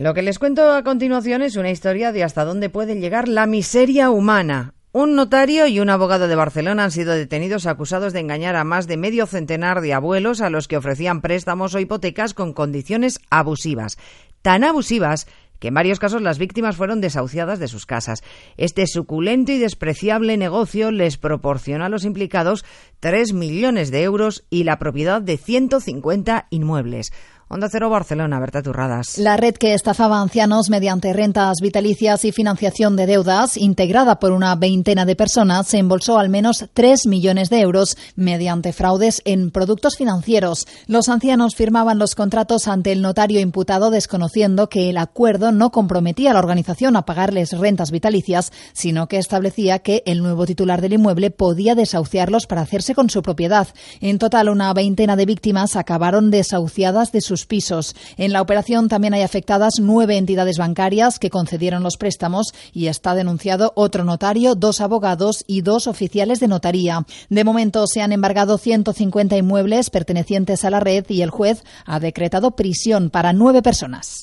Lo que les cuento a continuación es una historia de hasta dónde puede llegar la miseria humana. Un notario y un abogado de Barcelona han sido detenidos acusados de engañar a más de medio centenar de abuelos a los que ofrecían préstamos o hipotecas con condiciones abusivas. Tan abusivas que en varios casos las víctimas fueron desahuciadas de sus casas. Este suculento y despreciable negocio les proporciona a los implicados 3 millones de euros y la propiedad de 150 inmuebles. Onda Cero Barcelona, Berta Turradas. La red que estafaba ancianos mediante rentas vitalicias y financiación de deudas, integrada por una veintena de personas, se embolsó al menos 3 millones de euros mediante fraudes en productos financieros. Los ancianos firmaban los contratos ante el notario imputado desconociendo que el acuerdo no comprometía a la organización a pagarles rentas vitalicias, sino que establecía que el nuevo titular del inmueble podía desahuciarlos para hacerse con su propiedad. En total, una veintena de víctimas acabaron desahuciadas de sus pisos. En la operación también hay afectadas nueve entidades bancarias que concedieron los préstamos y está denunciado otro notario, dos abogados y dos oficiales de notaría. De momento se han embargado 150 inmuebles pertenecientes a la red y el juez ha decretado prisión para nueve personas.